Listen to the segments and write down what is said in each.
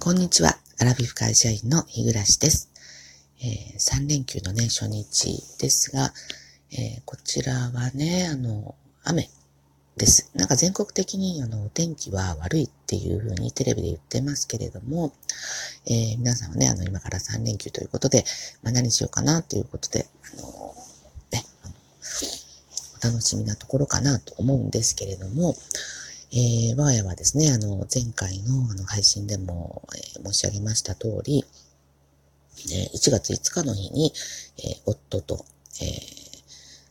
こんにちは。アラビフ会社員の日暮です。えー、3連休のね、初日ですが、えー、こちらはね、あの、雨です。なんか全国的にあの、お天気は悪いっていう風にテレビで言ってますけれども、えー、皆さんはね、あの、今から3連休ということで、まあ、何しようかなということで、あの、ね、あの、お楽しみなところかなと思うんですけれども、えー、我が家はですね、あの、前回のあの配信でも、えー、申し上げました通り、えー、1月5日の日に、えー、夫と、えー、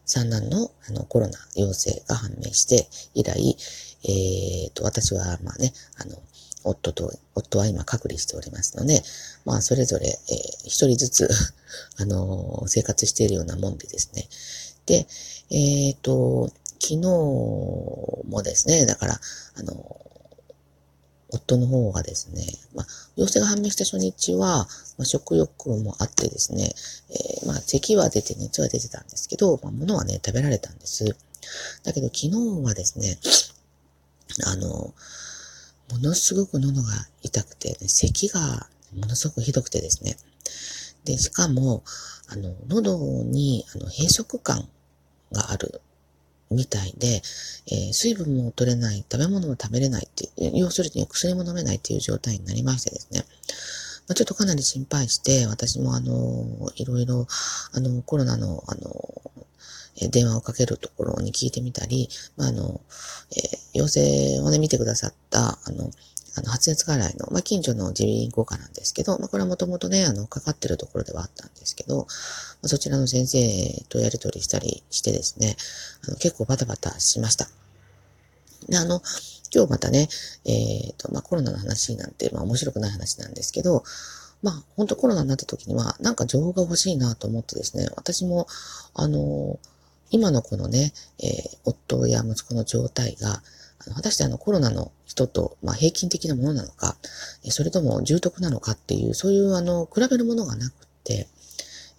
三男のあのコロナ陽性が判明して以来、えー、と、私は、まあね、あの、夫と、夫は今隔離しておりますので、まあ、それぞれ、えー、一人ずつ あの生活しているようなもんでですね。で、えっ、ー、と、昨日もですね、だから、あの、夫の方がですね、まあ、陽性が判明した初日は、まあ、食欲もあってですね、えー、まあ、咳は出て熱は出てたんですけど、まあ、物はね、食べられたんです。だけど、昨日はですね、あの、ものすごく喉が痛くて、ね、咳がものすごくひどくてですね。で、しかも、あの、喉に、あの、閉塞感があるみたいで、えー、水分も取れない、食べ物も食べれないっていう、要するに薬も飲めないっていう状態になりましてですね。まあ、ちょっとかなり心配して、私もあの、いろいろ、あの、コロナの、あの、電話をかけるところに聞いてみたり、まあ、あの、えー、陽性をね、見てくださった、あの、あの、発熱外来の、まあ、近所の耳鼻咽喉科なんですけど、まあ、これはもともとね、あの、かかってるところではあったんですけど、まあ、そちらの先生とやりとりしたりしてですね、あの結構バタバタしました。で、あの、今日またね、えっ、ー、と、まあ、コロナの話なんて、まあ、面白くない話なんですけど、まあ、本当コロナになった時には、なんか情報が欲しいなと思ってですね、私も、あの、今のこのね、えー、夫や息子の状態が、果たしてあのコロナの人と、まあ、平均的なものなのか、それとも重篤なのかっていう、そういうあの、比べるものがなくて、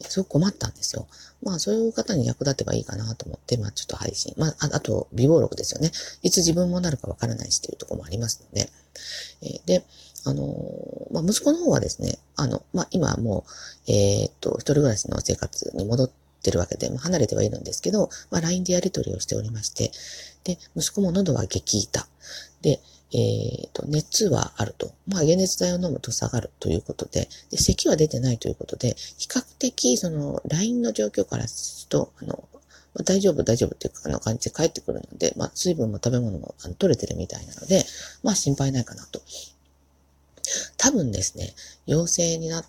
すごく困ったんですよ。まあ、そういう方に役立てばいいかなと思って、まあ、ちょっと配信。まあ、あと、微暴録ですよね。いつ自分もなるかわからないしっていうところもありますので。え、で、あの、まあ、息子の方はですね、あの、まあ、今はもう、えー、っと、一人暮らしの生活に戻っててるわけで、離れてはいるんですけど、まあ、LINE でやり取りをしておりまして、で、息子も喉は激痛。で、えっ、ー、と、熱はあると。まあ、解熱剤を飲むと下がるということで、で、咳は出てないということで、比較的、その、LINE の状況からすると、あの、まあ、大丈夫、大丈夫っていうあの感じで帰ってくるので、まあ、水分も食べ物も取れてるみたいなので、まあ、心配ないかなと。多分ですね、陽性になっ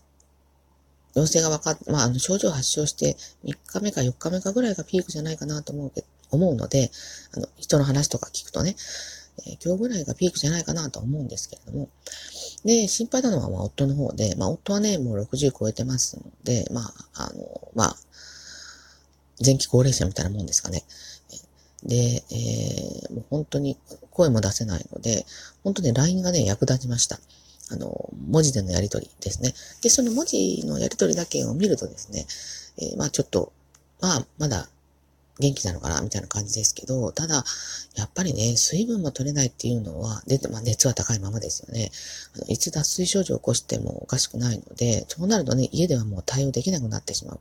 陽性が分かっ、まあ、あの、症状発症して3日目か4日目かぐらいがピークじゃないかなと思うけ思うので、あの、人の話とか聞くとね、えー、今日ぐらいがピークじゃないかなと思うんですけれども、で、心配なのは、まあ、夫の方で、まあ、夫はね、もう60超えてますので、まあ、あの、まあ、前期高齢者みたいなもんですかね。で、えー、もう本当に声も出せないので、本当に LINE がね、役立ちました。あの、文字でのやりとりですね。で、その文字のやりとりだけを見るとですね、えー、まあちょっと、まあ、まだ元気なのかなみたいな感じですけど、ただ、やっぱりね、水分も取れないっていうのは、で、まあ、熱は高いままですよね。あのいつ脱水症状を起こしてもおかしくないので、そうなるとね、家ではもう対応できなくなってしまう。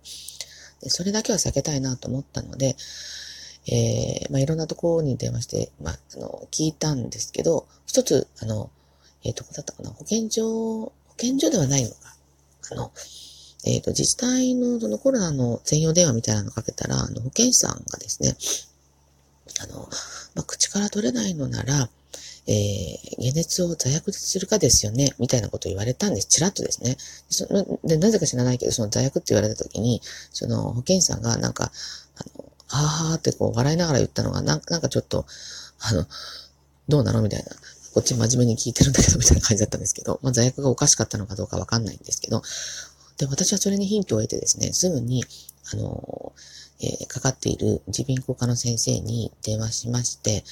でそれだけは避けたいなと思ったので、えー、まあ、いろんなところに電話して、まあ、あの、聞いたんですけど、一つ、あの、えっ、ー、と、こだったかな？保健所、保健所ではないのか。あの、えっ、ー、と、自治体のそのコロナの専用電話みたいなのかけたら、あの、保健師さんがですね、あの、まあ、口から取れないのなら、えー、解熱を座薬するかですよね、みたいなことを言われたんです。ちらっとですね。そので、なぜか知らないけど、その座薬って言われたときに、その保健師さんがなんか、あの、あーってこう笑いながら言ったのが、なんなんかちょっと、あの、どうなの？みたいな。こっち真面目に聞いてるんだけど、みたいな感じだったんですけど、まあ、座薬がおかしかったのかどうかわかんないんですけど、で、私はそれにヒントを得てですね、すぐに、あの、えー、かかっている耳鼻咽喉科の先生に電話しまして、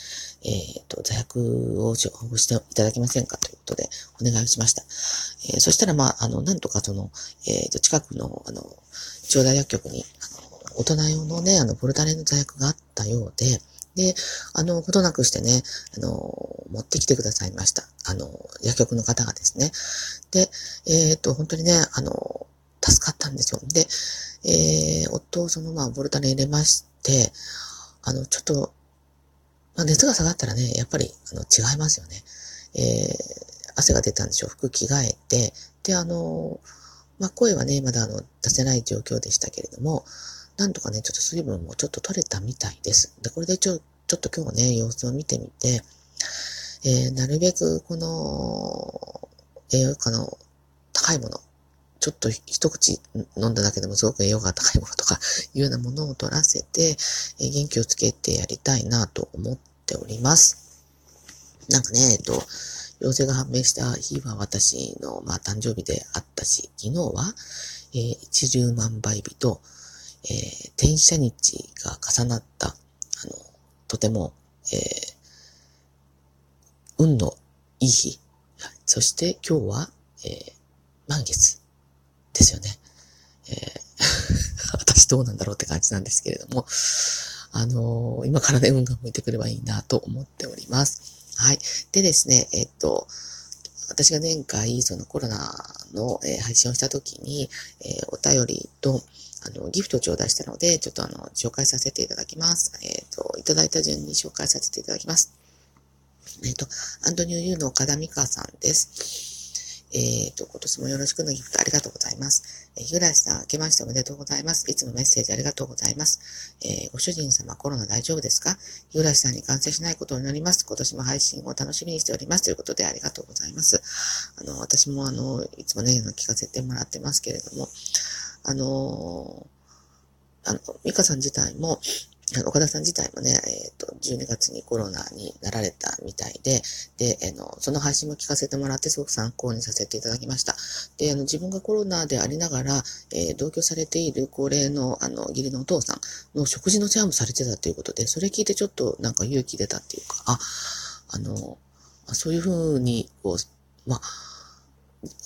えっ、ー、と、座薬を処方していただけませんかということでお願いをしました。えー、そしたら、まあ、あの、なんとかその、えっ、と、近くの、あの、長大薬局に、あの、大人用のね、あの、ボルタレの座薬があったようで、で、あの、ほどなくしてね、あの、持ってきてくださいました。あの、薬局の方がですね。で、えっ、と、本当にね、あの、助かったんですよ。で、えー、夫をそのままボルタに入れまして、あの、ちょっと、まあ、熱が下がったらね、やっぱり、あの、違いますよね。えー、汗が出たんでしょう。服着替えて、で、あの、まあ、声はね、まだあの、出せない状況でしたけれども、なんとかね、ちょっと水分もちょっと取れたみたいです。で、これでちょ、ちょっと今日ね、様子を見てみて、えー、なるべくこの、栄養価の高いもの、ちょっと一口飲んだだけでもすごく栄養価が高いものとかいうようなものを取らせて、え、元気をつけてやりたいなと思っております。なんかね、えっと、陽性が判明した日は私の、まあ、誕生日であったし、昨日は、えー、一粒万倍日と、えー、転写日が重なった、あの、とても、えー、運のいい日。そして今日は、えー、満月ですよね。えー、私どうなんだろうって感じなんですけれども、あのー、今からね、運が向いてくればいいなと思っております。はい。でですね、えっと、私が前回、そのコロナの、えー、配信をした時に、えー、お便りと、あの、ギフトを頂戴したので、ちょっとあの、紹介させていただきます。えっ、ー、と、いただいた順に紹介させていただきます。えっ、ー、と、アントニオユーの岡田美香さんです。えっ、ー、と、今年もよろしくのギフトありがとうございます。えー、日暮さん、明けましておめでとうございます。いつもメッセージありがとうございます。えー、ご主人様、コロナ大丈夫ですか？日暮さんに感染しないことを祈ります。今年も配信を楽しみにしております。ということでありがとうございます。あの、私もあの、いつもね、聞かせてもらってますけれども、あのあの、ミカさん自体も、岡田さん自体もね、えっ、ー、と、12月にコロナになられたみたいで、で、あの、その配信も聞かせてもらってすごく参考にさせていただきました。で、あの、自分がコロナでありながら、えー、同居されている高齢の、あの、義理のお父さんの食事の世話もされてたということで、それ聞いてちょっとなんか勇気出たっていうか、あ、あの、そういうふうに、こう、まあ、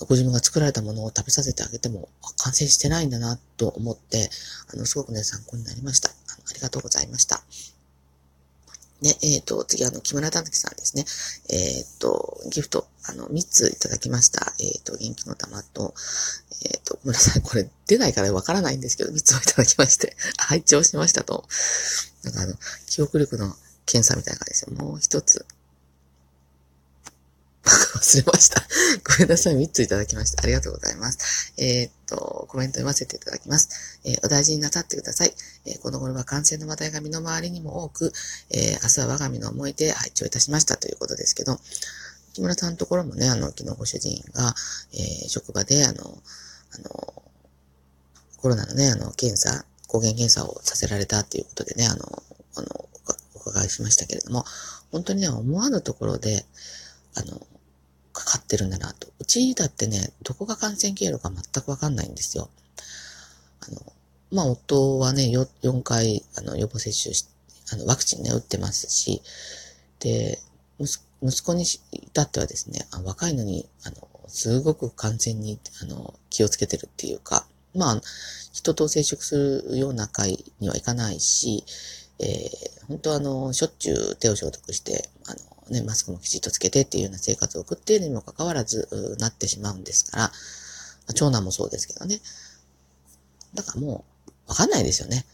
ご自分が作られたものを食べさせてあげても完成してないんだなと思って、あの、すごくね、参考になりました。ありがとうございました。ね、えっ、ー、と、次、あの、木村たぬきさんですね。えっ、ー、と、ギフト、あの、3ついただきました。えっ、ー、と、元気の玉と、えっ、と、ごめんなさい。これ出ないからわからないんですけど、3つをいただきまして、拝聴しましたと。なんかあの、記憶力の検査みたいな感じですよ。もう一つ。忘れました。ごめんなさい。3ついただきました。ありがとうございます。えー、っと、コメント読ませていただきます。えー、お大事になさってください。えー、この頃は感染の話題が身の回りにも多く、え明日は我が身の思いで拝聴いたしましたということですけど、木村さんのところもね、あの、昨日ご主人が、え職場で、あの、あの、コロナのね、あの、検査、抗原検査をさせられたっていうことでね、あの、あの、お伺いしましたけれども、本当にね、思わぬところで、あの、かかってるんだなと。うちだってね、どこが感染経路か全くわかんないんですよ。あの、まあ、夫はね、4, 4回、あの、予防接種し、あの、ワクチンね、打ってますし、で、息子に至ってはですね、あ若いのに、あの、すごく感染に、あの、気をつけてるっていうか、まあ、人と接触するような会にはいかないし、えー、本当あの、しょっちゅう手を消毒して、あの、ね、マスクもきちっとつけてっていうような生活を送っているにもかかわらず、なってしまうんですから、長男もそうですけどね。だからもう、わかんないですよね。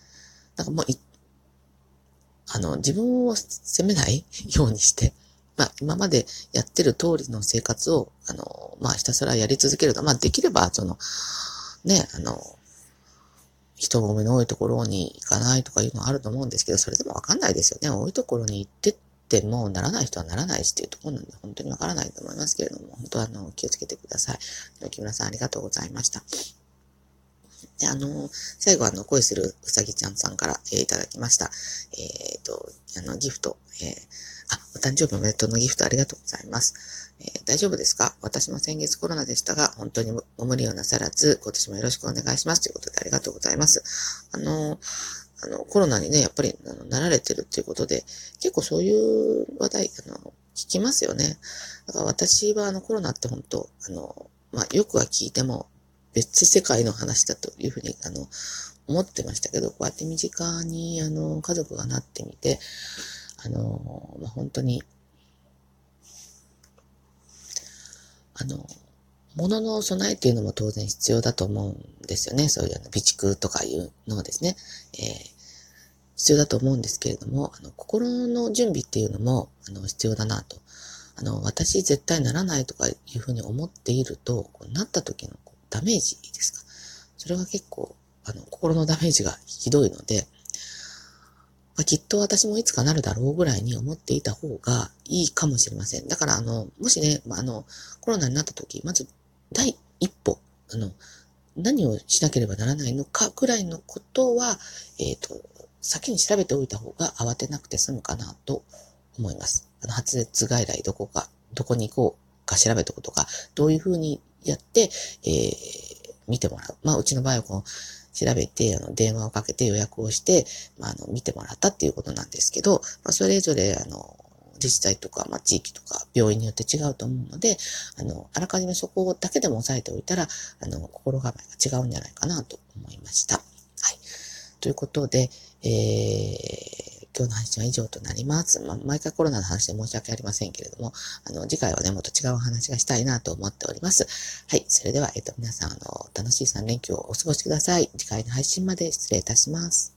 だからもう、あの、自分を責めないようにして、まあ、今までやってる通りの生活を、あの、まあ、ひたすらやり続けると、まあ、できれば、その、ね、あの、人混みの多いところに行かないとかいうのはあると思うんですけど、それでもわかんないですよね。多いところに行ってってもならない人はならないしっていうところなんで本当にわからないと思いますけれども、本当はあの気をつけてください。木村さんありがとうございました。で、あの、最後あの、恋するうさぎちゃんさんから、えー、いただきました。えっ、ー、と、あの、ギフト、えー、あ、お誕生日おめでとうのギフトありがとうございます。えー、大丈夫ですか？私も先月コロナでしたが、本当にご無理をなさらず、今年もよろしくお願いします。ということでありがとうございます。あの、あの、コロナにね、やっぱり、あの、なられてるっていうことで、結構そういう話題、あの、聞きますよね。だから私は、あの、コロナって本当、あの、まあ、よくは聞いても、別世界の話だというふうに、あの、思ってましたけど、こうやって身近に、あの、家族がなってみて、あの、まあ、本当に、あの、物の備えっていうのも当然必要だと思うんですよね。そういうあの備蓄とかいうのをですね、えー、必要だと思うんですけれども、あの、心の準備っていうのも、あの、必要だなと。あの、私絶対ならないとかいうふうに思っていると、なった時のダメージですか。それが結構、あの、心のダメージがひどいので、まあ、きっと私もいつかなるだろうぐらいに思っていた方がいいかもしれません。だから、あの、もしね、まあ、あの、コロナになった時、まず第一歩、あの、何をしなければならないのかぐらいのことは、えっ、ー、と、先に調べておいた方が慌てなくて済むかなと思います。あの、発熱外来どこか、どこに行こうか調べておくとか、どういうふうにやって、えー、見てもらう。まあ、うちの場合はこの、調べて、あの、電話をかけて予約をして、まあ、あの、見てもらったっていうことなんですけど、まあ、それぞれ、あの、自治体とか、まあ、地域とか、病院によって違うと思うので、あの、あらかじめそこだけでも押さえておいたら、あの、心構えが違うんじゃないかなと思いました。ということで、えー、今日の配信は以上となります。まあ、毎回コロナの話で申し訳ありませんけれども、あの、次回はね、もっと違うお話がしたいなと思っております。はい。それでは、えっと、皆さん、あの、楽しい3連休をお過ごしください。次回の配信まで失礼いたします。